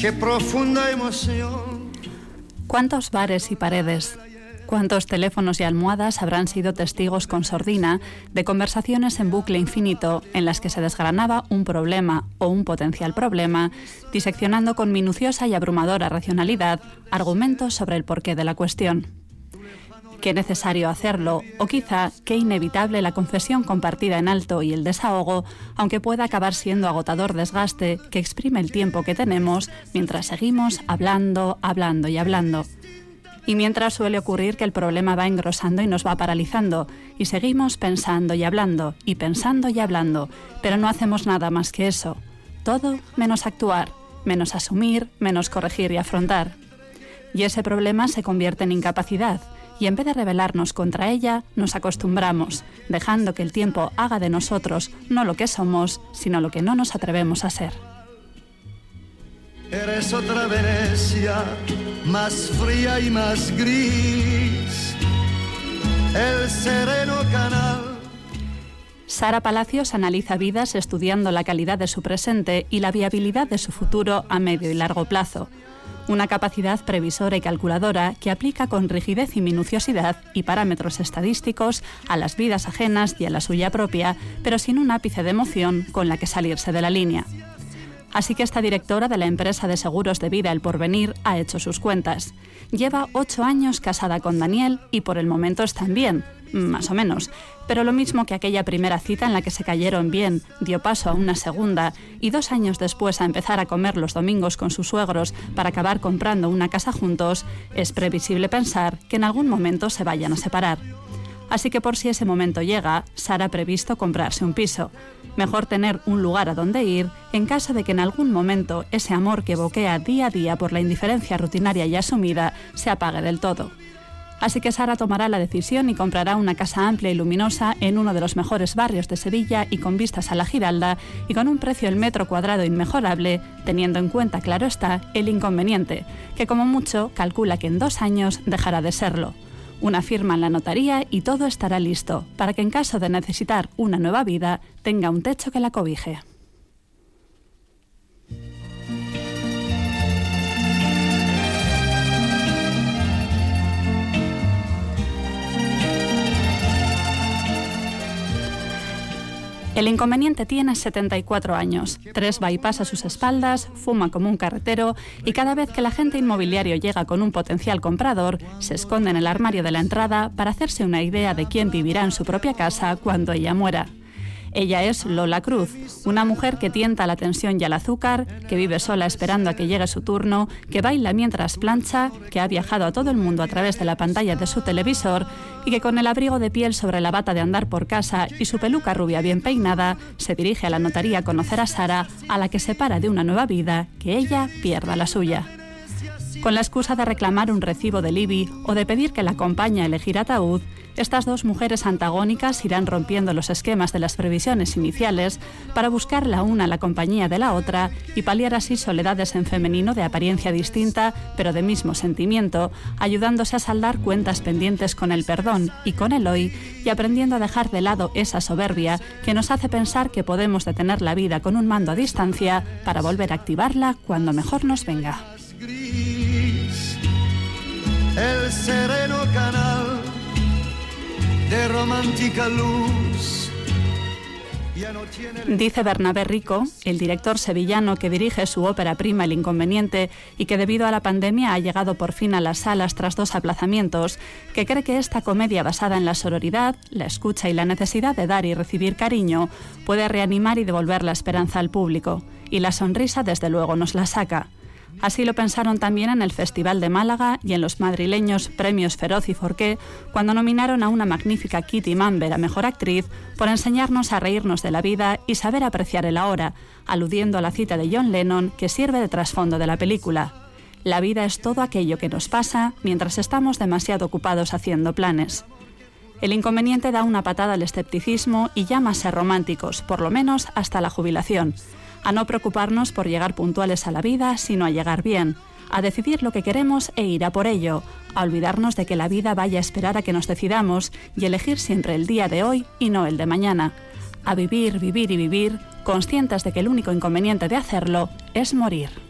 qué profunda emoción. ¿Cuántos bares y paredes, cuántos teléfonos y almohadas habrán sido testigos con sordina de conversaciones en bucle infinito en las que se desgranaba un problema o un potencial problema, diseccionando con minuciosa y abrumadora racionalidad argumentos sobre el porqué de la cuestión? Qué necesario hacerlo, o quizá qué inevitable la confesión compartida en alto y el desahogo, aunque pueda acabar siendo agotador desgaste que exprime el tiempo que tenemos mientras seguimos hablando, hablando y hablando. Y mientras suele ocurrir que el problema va engrosando y nos va paralizando, y seguimos pensando y hablando, y pensando y hablando, pero no hacemos nada más que eso. Todo menos actuar, menos asumir, menos corregir y afrontar. Y ese problema se convierte en incapacidad, y en vez de rebelarnos contra ella, nos acostumbramos, dejando que el tiempo haga de nosotros no lo que somos, sino lo que no nos atrevemos a ser. Eres otra Venecia, más fría y más gris. El sereno canal. Sara Palacios analiza vidas estudiando la calidad de su presente y la viabilidad de su futuro a medio y largo plazo. Una capacidad previsora y calculadora que aplica con rigidez y minuciosidad y parámetros estadísticos a las vidas ajenas y a la suya propia, pero sin un ápice de emoción con la que salirse de la línea. Así que esta directora de la empresa de seguros de vida El Porvenir ha hecho sus cuentas. Lleva ocho años casada con Daniel y por el momento están bien, más o menos. Pero lo mismo que aquella primera cita en la que se cayeron bien, dio paso a una segunda y dos años después a empezar a comer los domingos con sus suegros para acabar comprando una casa juntos, es previsible pensar que en algún momento se vayan a separar. Así que por si ese momento llega, Sara ha previsto comprarse un piso. Mejor tener un lugar a donde ir en caso de que en algún momento ese amor que boquea día a día por la indiferencia rutinaria y asumida se apague del todo. Así que Sara tomará la decisión y comprará una casa amplia y luminosa en uno de los mejores barrios de Sevilla y con vistas a la Giralda y con un precio del metro cuadrado inmejorable, teniendo en cuenta, claro está, el inconveniente, que como mucho calcula que en dos años dejará de serlo una firma en la notaría y todo estará listo para que en caso de necesitar una nueva vida tenga un techo que la cobije. El inconveniente tiene 74 años, tres bypass a sus espaldas, fuma como un carretero y cada vez que el agente inmobiliario llega con un potencial comprador, se esconde en el armario de la entrada para hacerse una idea de quién vivirá en su propia casa cuando ella muera. Ella es Lola Cruz, una mujer que tienta la tensión y el azúcar, que vive sola esperando a que llegue su turno, que baila mientras plancha, que ha viajado a todo el mundo a través de la pantalla de su televisor y que con el abrigo de piel sobre la bata de andar por casa y su peluca rubia bien peinada, se dirige a la notaría a conocer a Sara, a la que separa de una nueva vida, que ella pierda la suya con la excusa de reclamar un recibo del IBI o de pedir que la acompañe a elegir ataúd, estas dos mujeres antagónicas irán rompiendo los esquemas de las previsiones iniciales para buscar la una la compañía de la otra y paliar así soledades en femenino de apariencia distinta pero de mismo sentimiento, ayudándose a saldar cuentas pendientes con el perdón y con el hoy y aprendiendo a dejar de lado esa soberbia que nos hace pensar que podemos detener la vida con un mando a distancia para volver a activarla cuando mejor nos venga el sereno canal de romántica luz. Dice Bernabé Rico, el director sevillano que dirige su ópera prima El Inconveniente y que debido a la pandemia ha llegado por fin a las salas tras dos aplazamientos, que cree que esta comedia basada en la sororidad, la escucha y la necesidad de dar y recibir cariño puede reanimar y devolver la esperanza al público. Y la sonrisa desde luego nos la saca. Así lo pensaron también en el Festival de Málaga y en los madrileños Premios Feroz y Forqué, cuando nominaron a una magnífica Kitty Mamber a Mejor Actriz por enseñarnos a reírnos de la vida y saber apreciar el ahora, aludiendo a la cita de John Lennon que sirve de trasfondo de la película. La vida es todo aquello que nos pasa mientras estamos demasiado ocupados haciendo planes. El inconveniente da una patada al escepticismo y llama a ser románticos, por lo menos hasta la jubilación. A no preocuparnos por llegar puntuales a la vida, sino a llegar bien, a decidir lo que queremos e ir a por ello, a olvidarnos de que la vida vaya a esperar a que nos decidamos y elegir siempre el día de hoy y no el de mañana, a vivir, vivir y vivir, conscientes de que el único inconveniente de hacerlo es morir.